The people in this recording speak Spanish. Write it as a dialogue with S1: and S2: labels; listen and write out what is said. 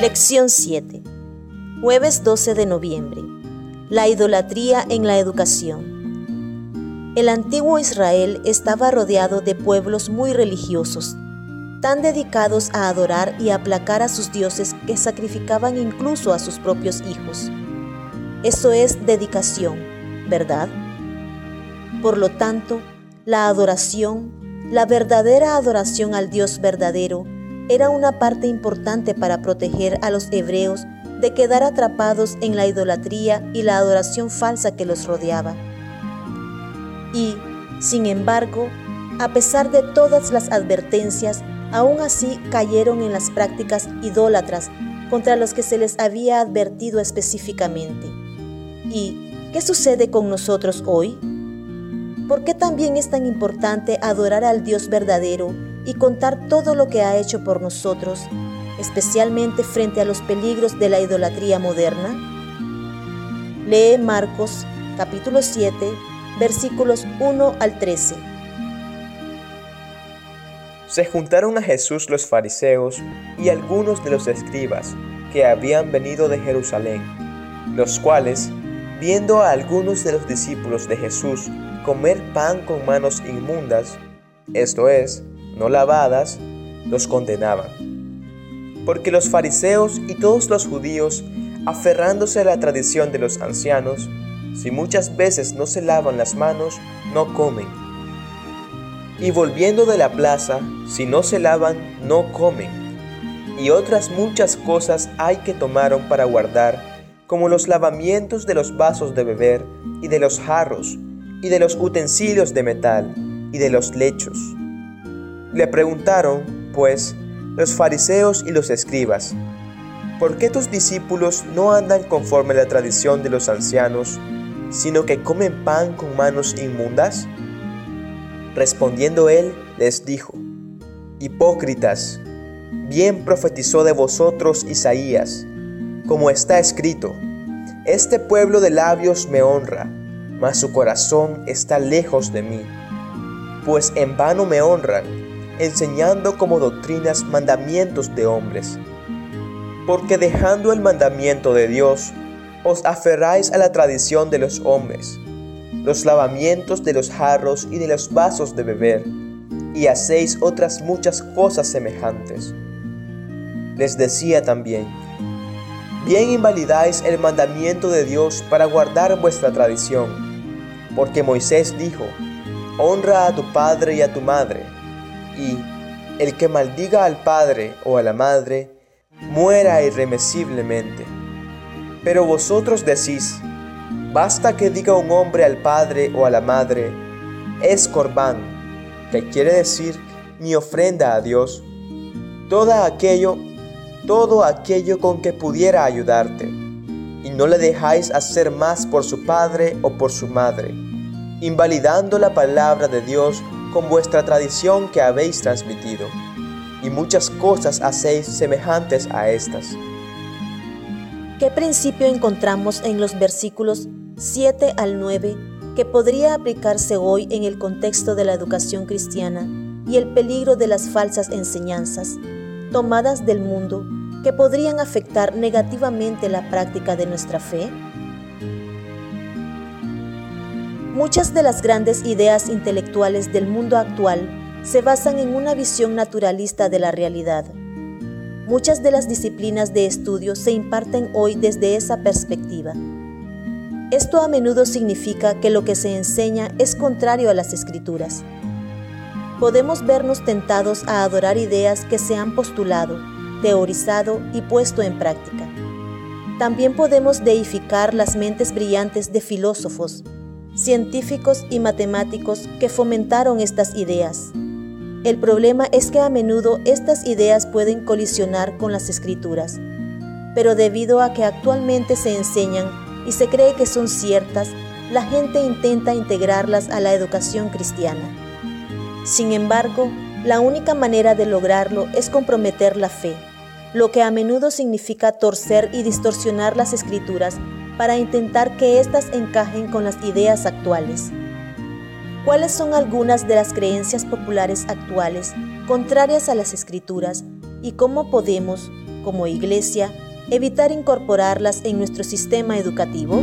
S1: Lección 7. Jueves 12 de noviembre. La idolatría en la educación. El antiguo Israel estaba rodeado de pueblos muy religiosos, tan dedicados a adorar y aplacar a sus dioses que sacrificaban incluso a sus propios hijos. Eso es dedicación, ¿verdad? Por lo tanto, la adoración, la verdadera adoración al Dios verdadero, era una parte importante para proteger a los hebreos de quedar atrapados en la idolatría y la adoración falsa que los rodeaba. Y, sin embargo, a pesar de todas las advertencias, aún así cayeron en las prácticas idólatras contra los que se les había advertido específicamente. ¿Y qué sucede con nosotros hoy? ¿Por qué también es tan importante adorar al Dios verdadero y contar todo lo que ha hecho por nosotros, especialmente frente a los peligros de la idolatría moderna? Lee Marcos capítulo 7 versículos 1 al 13.
S2: Se juntaron a Jesús los fariseos y algunos de los escribas que habían venido de Jerusalén, los cuales, viendo a algunos de los discípulos de Jesús comer pan con manos inmundas, esto es, no lavadas, los condenaban. Porque los fariseos y todos los judíos, aferrándose a la tradición de los ancianos, si muchas veces no se lavan las manos, no comen. Y volviendo de la plaza, si no se lavan, no comen. Y otras muchas cosas hay que tomaron para guardar, como los lavamientos de los vasos de beber y de los jarros, y de los utensilios de metal, y de los lechos le preguntaron, pues, los fariseos y los escribas, ¿por qué tus discípulos no andan conforme a la tradición de los ancianos, sino que comen pan con manos inmundas? Respondiendo él, les dijo, Hipócritas, bien profetizó de vosotros Isaías, como está escrito, Este pueblo de labios me honra, mas su corazón está lejos de mí, pues en vano me honran enseñando como doctrinas mandamientos de hombres. Porque dejando el mandamiento de Dios, os aferráis a la tradición de los hombres, los lavamientos de los jarros y de los vasos de beber, y hacéis otras muchas cosas semejantes. Les decía también, bien invalidáis el mandamiento de Dios para guardar vuestra tradición, porque Moisés dijo, honra a tu padre y a tu madre, y el que maldiga al padre o a la madre, muera irremisiblemente. Pero vosotros decís, basta que diga un hombre al padre o a la madre, es corbán, que quiere decir mi ofrenda a Dios, todo aquello, todo aquello con que pudiera ayudarte, y no le dejáis hacer más por su padre o por su madre, invalidando la palabra de Dios con vuestra tradición que habéis transmitido, y muchas cosas hacéis semejantes a estas.
S1: ¿Qué principio encontramos en los versículos 7 al 9 que podría aplicarse hoy en el contexto de la educación cristiana y el peligro de las falsas enseñanzas tomadas del mundo que podrían afectar negativamente la práctica de nuestra fe? Muchas de las grandes ideas intelectuales del mundo actual se basan en una visión naturalista de la realidad. Muchas de las disciplinas de estudio se imparten hoy desde esa perspectiva. Esto a menudo significa que lo que se enseña es contrario a las escrituras. Podemos vernos tentados a adorar ideas que se han postulado, teorizado y puesto en práctica. También podemos deificar las mentes brillantes de filósofos, científicos y matemáticos que fomentaron estas ideas. El problema es que a menudo estas ideas pueden colisionar con las escrituras, pero debido a que actualmente se enseñan y se cree que son ciertas, la gente intenta integrarlas a la educación cristiana. Sin embargo, la única manera de lograrlo es comprometer la fe, lo que a menudo significa torcer y distorsionar las escrituras para intentar que éstas encajen con las ideas actuales. ¿Cuáles son algunas de las creencias populares actuales contrarias a las escrituras y cómo podemos, como iglesia, evitar incorporarlas en nuestro sistema educativo?